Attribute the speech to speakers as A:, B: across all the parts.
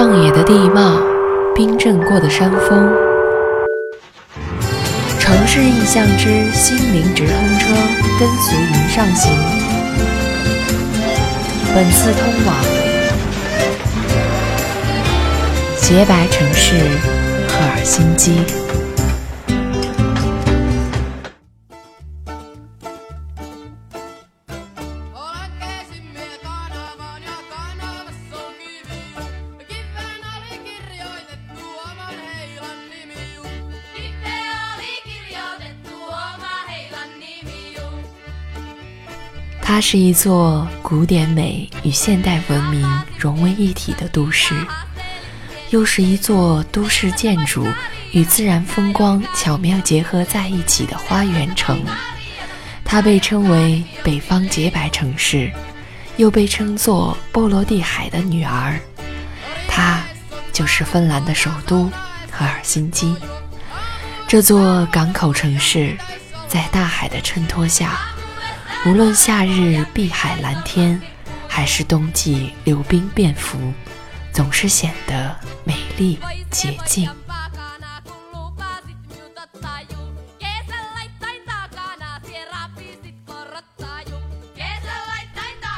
A: 旷野的地貌，冰镇过的山峰，城市印象之心灵直通车，跟随云上行。本次通往洁白城市赫尔辛基。它是一座古典美与现代文明融为一体的都市，又是一座都市建筑与自然风光巧妙结合在一起的花园城。它被称为北方洁白城市，又被称作波罗的海的女儿。它就是芬兰的首都赫尔辛基。这座港口城市，在大海的衬托下。无论夏日碧海蓝天，还是冬季流冰变服，总是显得美丽洁净。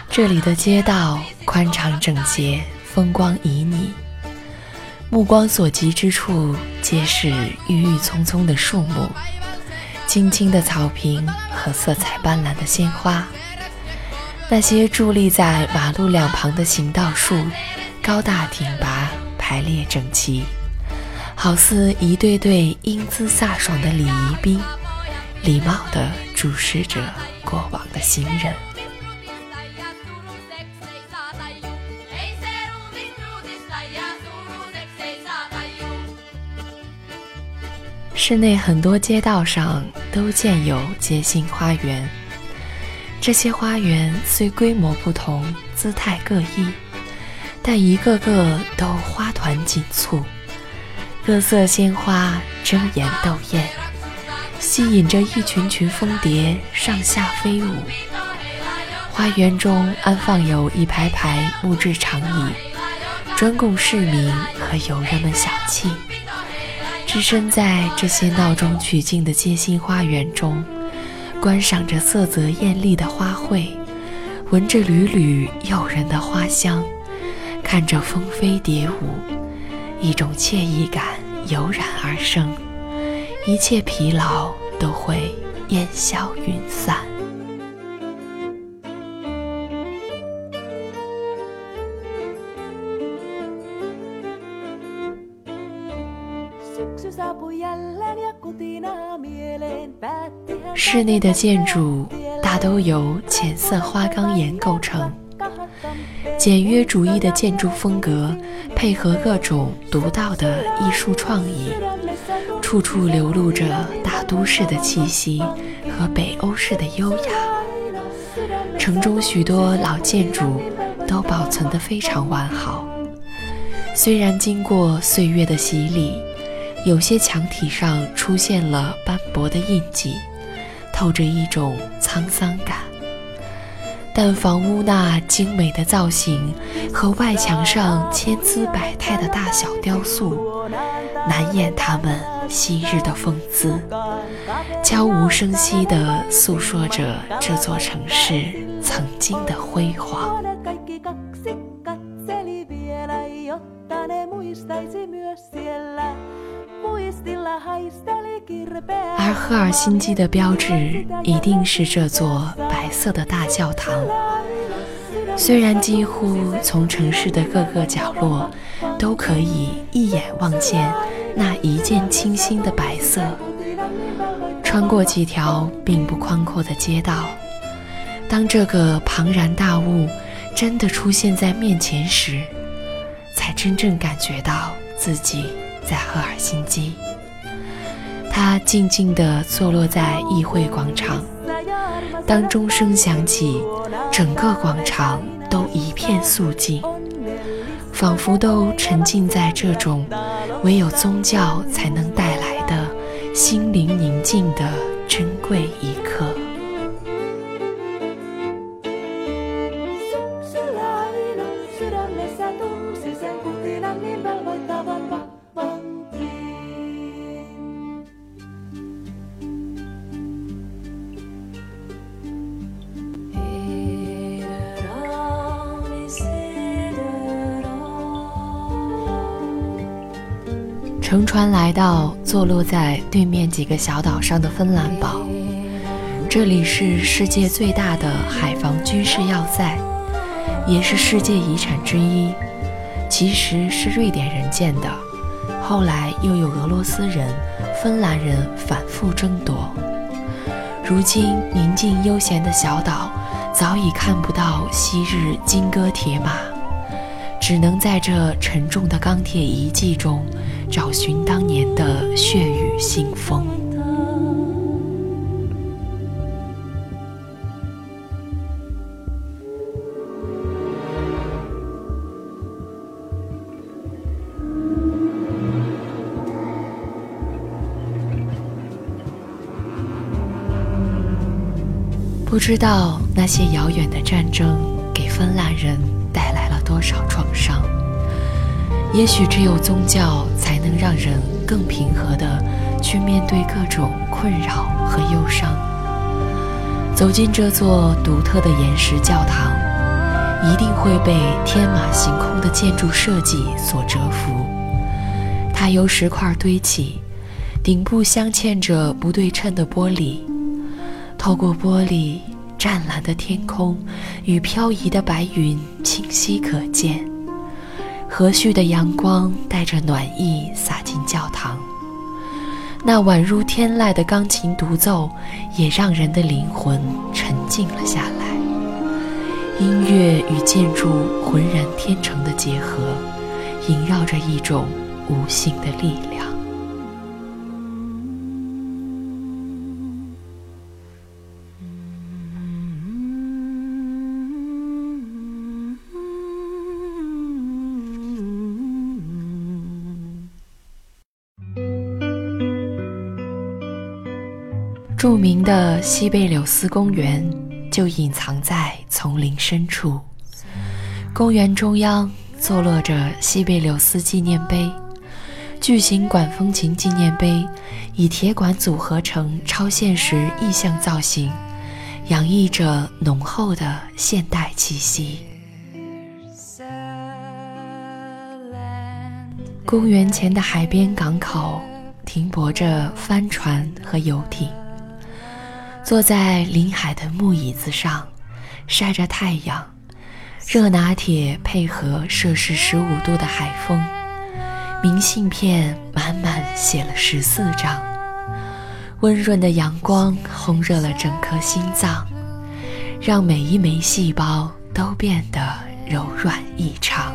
A: 这里的街道宽敞整洁，风光旖旎，目光所及之处皆是郁郁葱葱的树木。青青的草坪和色彩斑斓的鲜花，那些伫立在马路两旁的行道树，高大挺拔，排列整齐，好似一对对英姿飒爽的礼仪兵，礼貌地注视着过往的行人。市内很多街道上都建有街心花园，这些花园虽规模不同、姿态各异，但一个个都花团锦簇，各色鲜花争妍斗艳，吸引着一群群蜂蝶上下飞舞。花园中安放有一排排木质长椅，专供市民和游人们小憩。置身在这些闹中取静的街心花园中，观赏着色泽艳丽的花卉，闻着缕缕诱人的花香，看着蜂飞蝶舞，一种惬意感油然而生，一切疲劳都会烟消云散。室内的建筑大都由浅色花岗岩构成，简约主义的建筑风格配合各种独到的艺术创意，处处流露着大都市的气息和北欧式的优雅。城中许多老建筑都保存得非常完好，虽然经过岁月的洗礼，有些墙体上出现了斑驳的印记。透着一种沧桑感，但房屋那精美的造型和外墙上千姿百态的大小雕塑，难掩他们昔日的风姿，悄无声息地诉说着这座城市曾经的辉煌。赫尔辛基的标志一定是这座白色的大教堂。虽然几乎从城市的各个角落都可以一眼望见那一见倾心的白色，穿过几条并不宽阔的街道，当这个庞然大物真的出现在面前时，才真正感觉到自己在赫尔辛基。他静静地坐落在议会广场，当钟声响起，整个广场都一片肃静，仿佛都沉浸在这种唯有宗教才能带来的心灵宁静的珍贵一刻。乘船来到坐落在对面几个小岛上的芬兰堡，这里是世界最大的海防军事要塞，也是世界遗产之一。其实是瑞典人建的，后来又有俄罗斯人、芬兰人反复争夺。如今宁静悠闲的小岛，早已看不到昔日金戈铁马，只能在这沉重的钢铁遗迹中。找寻当年的血雨腥风。不知道那些遥远的战争给芬兰人带来了多少创伤。也许只有宗教才能让人更平和地去面对各种困扰和忧伤。走进这座独特的岩石教堂，一定会被天马行空的建筑设计所折服。它由石块堆起，顶部镶嵌着不对称的玻璃，透过玻璃，湛蓝的天空与飘移的白云清晰可见。和煦的阳光带着暖意洒进教堂，那宛如天籁的钢琴独奏也让人的灵魂沉静了下来。音乐与建筑浑然天成的结合，萦绕着一种无形的力量。著名的西贝柳斯公园就隐藏在丛林深处。公园中央坐落着西贝柳斯纪念碑，巨型管风琴纪念碑以铁管组合成超现实意象造型，洋溢着浓厚的现代气息。公园前的海边港口停泊着帆船和游艇。坐在临海的木椅子上，晒着太阳，热拿铁配合摄氏十五度的海风，明信片满满写了十四张，温润的阳光烘热了整颗心脏，让每一枚细胞都变得柔软异常。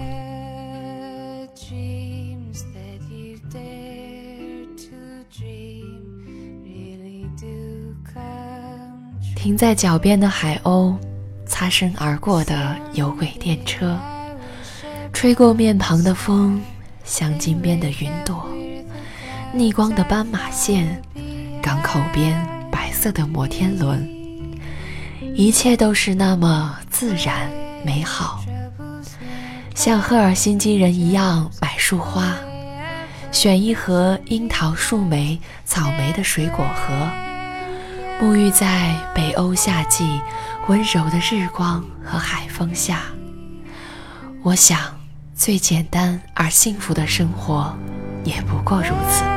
A: 停在脚边的海鸥，擦身而过的有轨电车，吹过面庞的风，镶金边的云朵，逆光的斑马线，港口边白色的摩天轮，一切都是那么自然美好。像赫尔辛基人一样买束花，选一盒樱桃、树莓、草莓的水果盒。沐浴在北欧夏季温柔的日光和海风下，我想，最简单而幸福的生活，也不过如此。